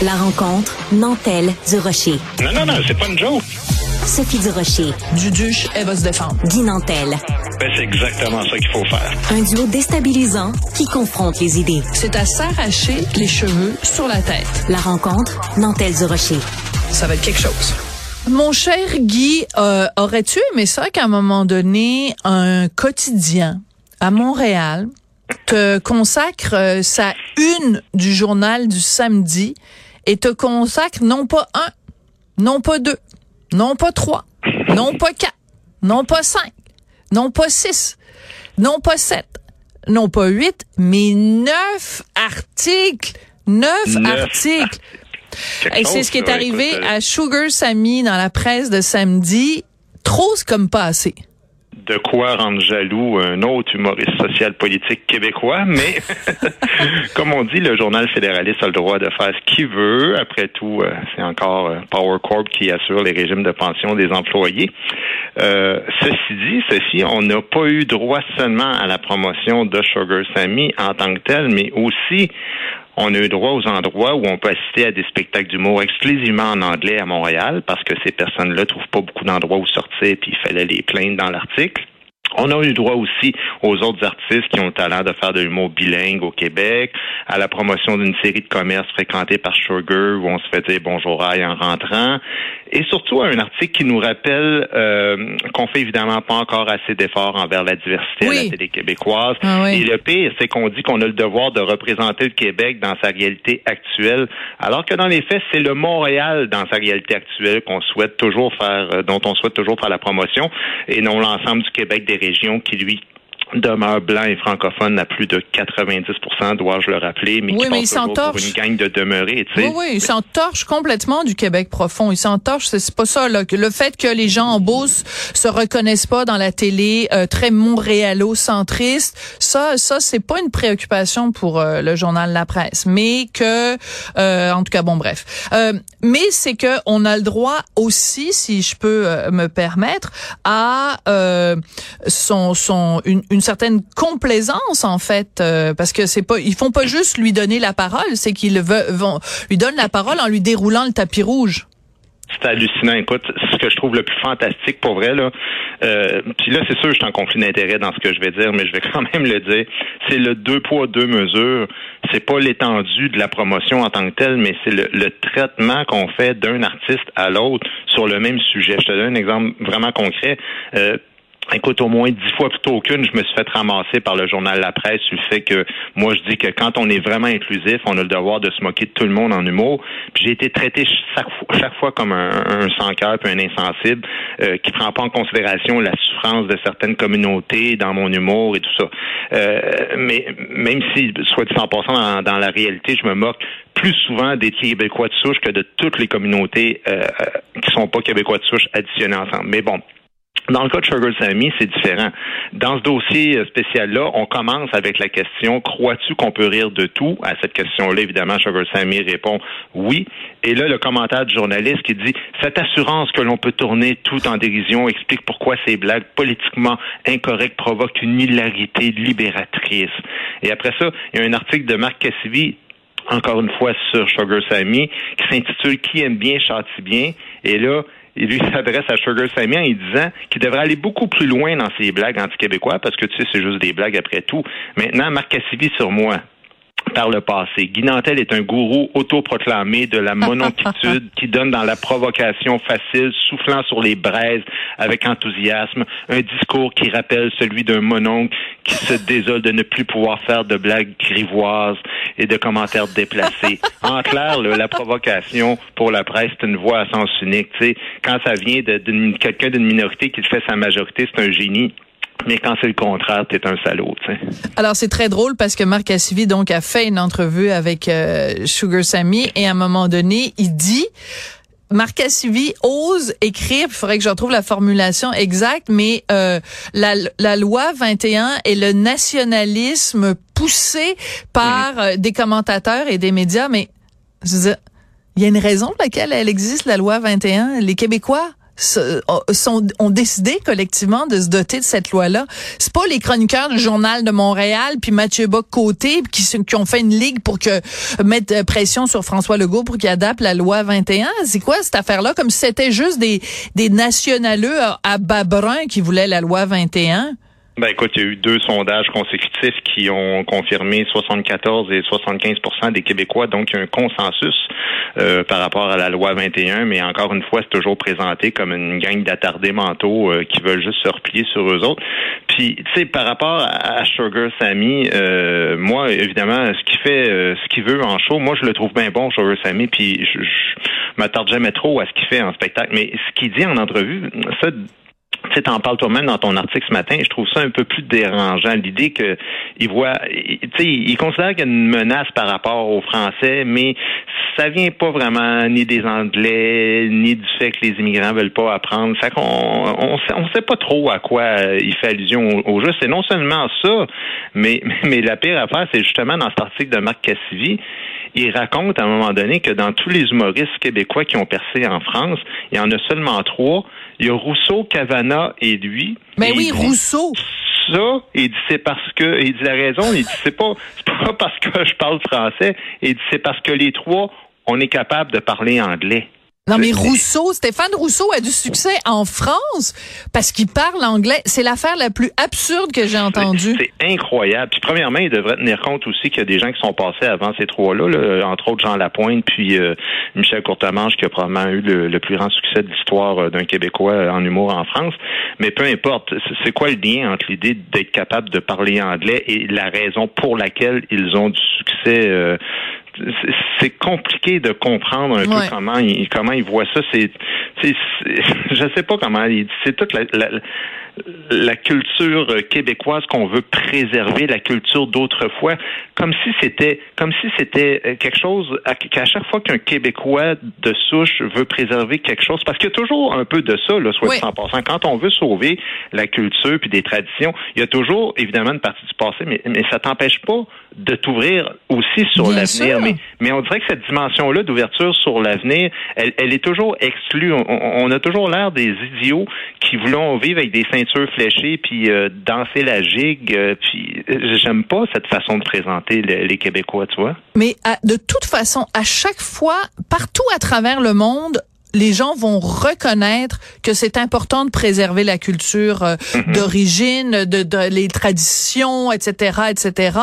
La rencontre Nantel du Rocher. Non, non, non, c'est pas une joke. Sophie du Rocher. Duduche, elle va se défendre. Guy Nantel. Ben, c'est exactement ça qu'il faut faire. Un duo déstabilisant qui confronte les idées. C'est à s'arracher les cheveux sur la tête. La rencontre Nantel du Rocher. Ça va être quelque chose. Mon cher Guy, euh, aurais-tu aimé ça qu'à un moment donné, un quotidien à Montréal te consacre euh, sa une du journal du samedi et te consacre non pas un, non pas deux, non pas trois, non pas quatre, non pas cinq, non pas six, non pas sept, non pas huit, mais neuf articles. Neuf, Neuf. articles. Quelque Et c'est ce qui est arrivé écoute, euh, à Sugar Sammy dans la presse de samedi. Trop, comme pas assez. De quoi rendre jaloux un autre humoriste social politique québécois, mais comme on dit, le journal fédéraliste a le droit de faire ce qu'il veut. Après tout, euh, c'est encore euh, Power Corp qui assure les régimes de pension des employés. Euh, ceci dit, ceci, on n'a pas eu droit seulement à la promotion de Sugar Sammy en tant que tel, mais aussi on a eu droit aux endroits où on peut assister à des spectacles d'humour exclusivement en anglais à Montréal parce que ces personnes-là trouvent pas beaucoup d'endroits où sortir puis il fallait les plaindre dans l'article. On a eu droit aussi aux autres artistes qui ont le talent de faire de l'humour bilingue au Québec, à la promotion d'une série de commerces fréquentés par Sugar où on se fait dire bonjour aïe en rentrant, et surtout à un article qui nous rappelle euh, qu'on fait évidemment pas encore assez d'efforts envers la diversité à Oui. la télé québécoise. Ah oui. Et le pire, c'est qu'on dit qu'on a le devoir de représenter le Québec dans sa réalité actuelle, alors que dans les faits, c'est le Montréal dans sa réalité actuelle qu'on souhaite toujours faire, euh, dont on souhaite toujours faire la promotion, et non l'ensemble du Québec des régions qui lui demeure blanc et francophone à plus de 90 dois-je le rappeler, mais Oui, qui mais passe il s'en toujours pour une gang de demeurés, tu sais. Oui, oui, il s'entorche complètement du Québec profond. Il s'entorche, c'est pas ça. Là. Le fait que les gens en Beauce se reconnaissent pas dans la télé euh, très montréalo-centriste, ça, ça c'est pas une préoccupation pour euh, le journal La Presse. Mais que, euh, en tout cas, bon, bref. Euh, mais c'est que on a le droit aussi, si je peux euh, me permettre, à euh, son, son, une, une certaine complaisance en fait, euh, parce que c'est pas, ils font pas juste lui donner la parole, c'est qu'ils vont lui donnent la parole en lui déroulant le tapis rouge. C'est hallucinant. Écoute, ce que je trouve le plus fantastique pour vrai, là, euh, puis là, c'est sûr, je suis en conflit d'intérêt dans ce que je vais dire, mais je vais quand même le dire. C'est le deux poids, deux mesures. C'est pas l'étendue de la promotion en tant que telle, mais c'est le, le traitement qu'on fait d'un artiste à l'autre sur le même sujet. Je te donne un exemple vraiment concret. Euh, Écoute, au moins dix fois plutôt qu'une, je me suis fait ramasser par le journal La Presse sur le fait que moi, je dis que quand on est vraiment inclusif, on a le devoir de se moquer de tout le monde en humour. Puis j'ai été traité chaque fois, comme un, un sans-cœur puis un insensible euh, qui prend pas en considération la souffrance de certaines communautés dans mon humour et tout ça. Euh, mais même si, soit dit en passant, dans, dans la réalité, je me moque plus souvent des Québécois de souche que de toutes les communautés euh, euh, qui sont pas Québécois de souche additionnées ensemble. Mais bon, dans le cas de Sugar Sammy, c'est différent. Dans ce dossier euh, spécial-là, on commence avec la question crois-tu qu'on peut rire de tout? À cette question-là, évidemment, Sugar Sammy répond oui. Et là, le commentaire du journaliste qui dit cette assurance que l'on peut tourner tout en dérision explique pourquoi ces blagues politiquement incorrectes provoquent une hilarité libératrice. Et après ça, il y a un article de Marc Cassivi encore une fois sur Sugar Sammy, qui s'intitule Qui aime bien châtie bien. Et là, il lui s'adresse à Sugar Sammy en disant qu'il devrait aller beaucoup plus loin dans ses blagues anti-québécois, parce que tu sais, c'est juste des blagues après tout. Maintenant, Marc Cassivi sur moi par le passé. Guy Nantel est un gourou autoproclamé de la mononcitude qui donne dans la provocation facile, soufflant sur les braises avec enthousiasme, un discours qui rappelle celui d'un mononcle qui se désole de ne plus pouvoir faire de blagues grivoises et de commentaires déplacés. En clair, là, la provocation pour la presse, c'est une voix à sens unique. Tu sais, quand ça vient de, d'une- quelqu'un d'une minorité qui fait sa majorité, c'est un génie. Mais quand c'est le contraire, t'es un salaud, tu sais. Alors c'est très drôle parce que Marc Cassivi donc a fait une entrevue avec euh, Sugar Sammy et à un moment donné il dit Marc Cassivi ose écrire, il faudrait que je retrouve la formulation exacte, mais euh, la, la loi 21 est le nationalisme poussé par euh, des commentateurs et des médias, mais je veux dire, il y a une raison pour laquelle elle existe, la loi 21. Les Québécois sont, ont décidé collectivement de se doter de cette loi-là. C'est pas les chroniqueurs du Journal de Montréal puis Mathieu Bock-Côté qui, qui ont fait une ligue pour que mettre pression sur François Legault pour qu'il adapte la loi 21. C'est quoi cette affaire-là? Comme si c'était juste des, des nationaleux à, à qui voulaient la loi 21. Ben écoute, il y a eu deux sondages consécutifs qui ont confirmé 74 et 75% des Québécois, donc il y a un consensus euh, par rapport à la loi 21, mais encore une fois, c'est toujours présenté comme une gang d'attardés mentaux euh, qui veulent juste se replier sur eux autres. Puis, tu sais, par rapport à, Sugar Sammy, euh, moi, évidemment, ce qu'il fait, ce qu'il veut en show, moi, je le trouve bien bon, Sugar Sammy, puis je, je m'attarde jamais trop à ce qu'il fait en spectacle, mais ce qu'il dit en entrevue, ça tu t'en parles toi-même dans ton article ce matin, je trouve ça un peu plus dérangeant. L'idée que il voit, tu sais, il considère qu'il y a une menace par rapport aux Français, mais ça vient pas vraiment ni des Anglais, ni du fait que les immigrants veulent pas apprendre. Fait qu'on on, on, sait, pas trop à quoi il fait allusion au, jeu. C'est non seulement ça, mais, mais la pire affaire, c'est justement dans cet article de Marc Cassivi, il raconte à un moment donné que dans tous les humoristes québécois qui ont percé en France, il y en a seulement trois. Il y a Rousseau, Cavana et lui. Mais oui, Rousseau. Ça, il dit c'est parce que, il dit la raison, il dit c'est pas, pas parce que je parle français, il dit c'est parce que les trois, on est capable de parler anglais. Non, mais Rousseau, Stéphane Rousseau a du succès en France parce qu'il parle anglais. C'est l'affaire la plus absurde que j'ai entendue. C'est incroyable. Puis premièrement, il devrait tenir compte aussi qu'il y a des gens qui sont passés avant ces trois-là, entre autres Jean Lapointe, puis euh, Michel Courtemanche, qui a probablement eu le, plus grand succès de l'histoire euh, d'un Québécois euh, en humour en France. Mais peu importe, c'est quoi le lien entre l'idée d'être capable de parler anglais et la raison pour laquelle ils ont du succès c'est compliqué de comprendre un peu comment il comment il voit ça. C'est, je sais pas comment. C'est toute la, la culture québécoise qu'on veut préserver, la culture d'autrefois, comme si c'était comme si c'était euh, quelque chose qu'à chaque fois qu'un Québécois de souche veut préserver quelque chose, parce qu'il y a toujours un peu de ça, là, soit en passant. Quand on veut sauver la culture puis des traditions, il y a toujours évidemment une partie du passé, mais, mais ça t'empêche pas de t'ouvrir aussi sur l'avenir. Mais, mais on dirait que cette dimension-là d'ouverture sur l'avenir, elle, elle, est toujours exclue. On, on a toujours l'air des idiots qui voulons vivre avec des ceintures fléchées puis euh, danser la gigue. Euh, puis euh, j'aime pas cette façon de présenter les, Québécois, tu vois. Mais de toute façon, à chaque fois, partout à travers le monde, les gens vont reconnaître que c'est important de préserver la culture euh, mhm. d'origine, de, de, les traditions, etc., etc.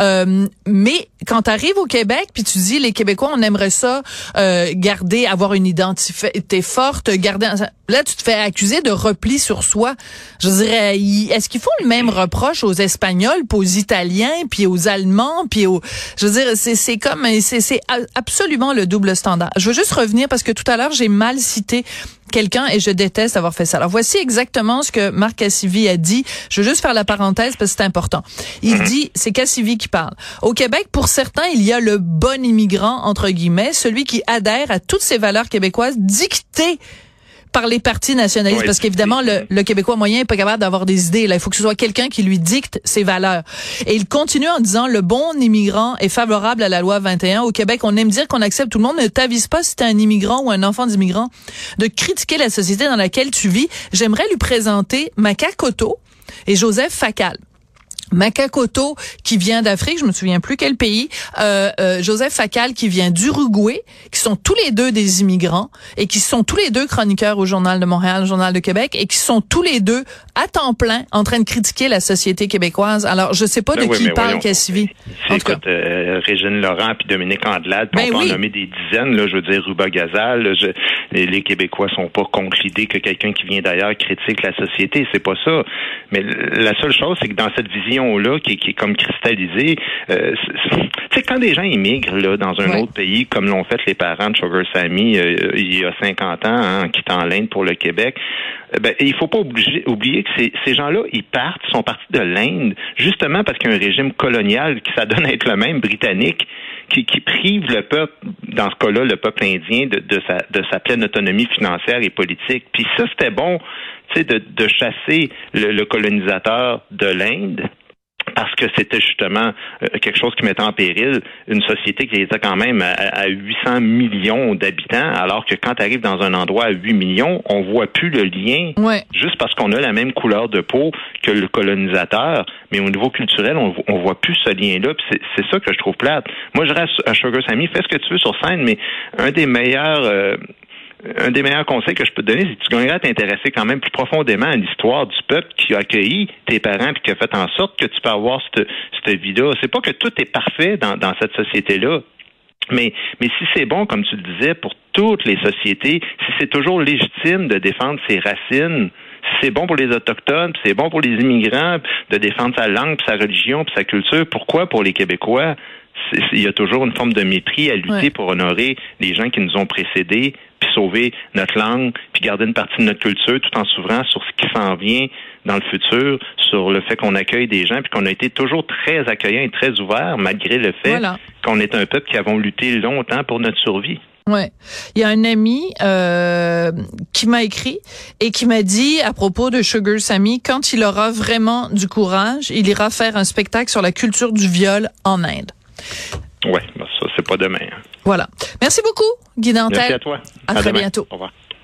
Euh, mais quand tu arrives au Québec, puis tu dis les Québécois, on aimerait ça euh, garder, avoir une identité forte, garder. Là, tu te fais accuser de repli sur soi. Je dirais, est-ce qu'ils font le même reproche aux Espagnols, puis aux Italiens, puis aux Allemands, puis aux. Je veux dire, c'est c'est comme c'est absolument le double standard. Je veux juste revenir parce que tout à l'heure j'ai mal cité quelqu'un et je déteste avoir fait ça. Alors voici exactement ce que Marc Cassivi a dit. Je veux juste faire la parenthèse parce que c'est important. Il mhm. dit, c'est Cassivi qui parle. Au Québec, pour certains, il y a le bon immigrant, entre guillemets, celui qui adhère à toutes ces valeurs québécoises dictées par les partis nationalistes, parce qu'évidemment, le, le, Québécois moyen est pas capable d'avoir des idées. Là, il faut que ce soit quelqu'un qui lui dicte ses valeurs. Et il continue en disant, le bon immigrant est favorable à la loi 21. Au Québec, on aime dire qu'on accepte tout le monde. Ne t'avise pas si t'es un immigrant ou un enfant d'immigrant de critiquer la société dans laquelle tu vis. J'aimerais lui présenter Macacoto et Joseph Facal. Makakoto qui vient d'Afrique, je me souviens plus quel pays, euh, euh, Joseph Facal qui vient d'Uruguay, qui sont tous les deux des immigrants et qui sont tous les deux chroniqueurs au Journal de Montréal, au Journal de Québec et qui sont tous les deux à temps plein en train de critiquer la société québécoise. Alors, je sais pas ben de qui il parle, Cassivi. Écoute, euh, Régine Laurent puis Dominique Andelade, ben on peut en nommer des dizaines, là, je veux dire, Ruba Gazal, les, Québécois sont pas contre l'idée que quelqu'un qui vient d'ailleurs critique la société, c'est pas ça. Mais la seule chose, c'est que dans cette vision là qui, est comme cristallisé. Euh, c'est quand des gens immigrent là, dans un autre pays, comme l'ont fait les parents de Sugar Sammy euh, il y a 50 ans, hein, en quittant l'Inde pour le Québec, euh, ben, il faut pas oublier, oublier que ces, ces gens-là, ils partent, sont partis de l'Inde, justement parce qu'il y a un régime colonial qui s'adonne à être le même, britannique, qui, qui prive le peuple, dans ce cas-là, le peuple indien, de, de, sa, de sa pleine autonomie financière et politique. Puis ça, c'était bon, tu sais, de, de chasser le colonisateur de l'Inde parce que c'était justement euh, quelque chose qui mettait en péril une société qui était quand même à, 800 millions d'habitants, alors que quand tu arrives dans un endroit à 8 millions, on voit plus le lien, juste parce qu'on a la même couleur de peau que le colonisateur, mais au niveau culturel, on, on voit plus ce lien-là. C'est ça que je trouve plate. Moi, je reste à Sugar Sammy, fais ce que tu veux sur scène, mais un des meilleurs euh, un des meilleurs conseils que je peux te donner, c'est que tu gagneras à t'intéresser quand même plus profondément à l'histoire du peuple qui a accueilli tes parents et qui a fait en sorte que tu peux avoir cette, vie-là. C'est pas que tout est parfait dans, cette société-là. Mais, mais si c'est bon, comme tu le disais, pour toutes les sociétés, si c'est toujours légitime de défendre ses racines, si c'est bon pour les autochtones, c'est bon pour les immigrants de défendre sa langue, sa religion, sa culture, pourquoi pour les Québécois? Il y a toujours une forme de mépris à lutter pour honorer les gens qui nous ont précédés, puis sauver notre langue, puis garder une partie de notre culture tout en s'ouvrant sur ce qui s'en vient dans le futur, sur le fait qu'on accueille des gens, puis qu'on a été toujours très accueillant et très ouvert, malgré le fait qu'on est un peuple qui avons lutté longtemps pour notre survie. Ouais, il y a un ami euh, qui m'a écrit et qui m'a dit à propos de Sugar Sammy, quand il aura vraiment du courage, il ira faire un spectacle sur la culture du viol en Inde. Oui, ben ça, c'est pas demain. Hein. Voilà. Merci beaucoup, Guy Dantel. Merci à toi. À, très bientôt. Au revoir.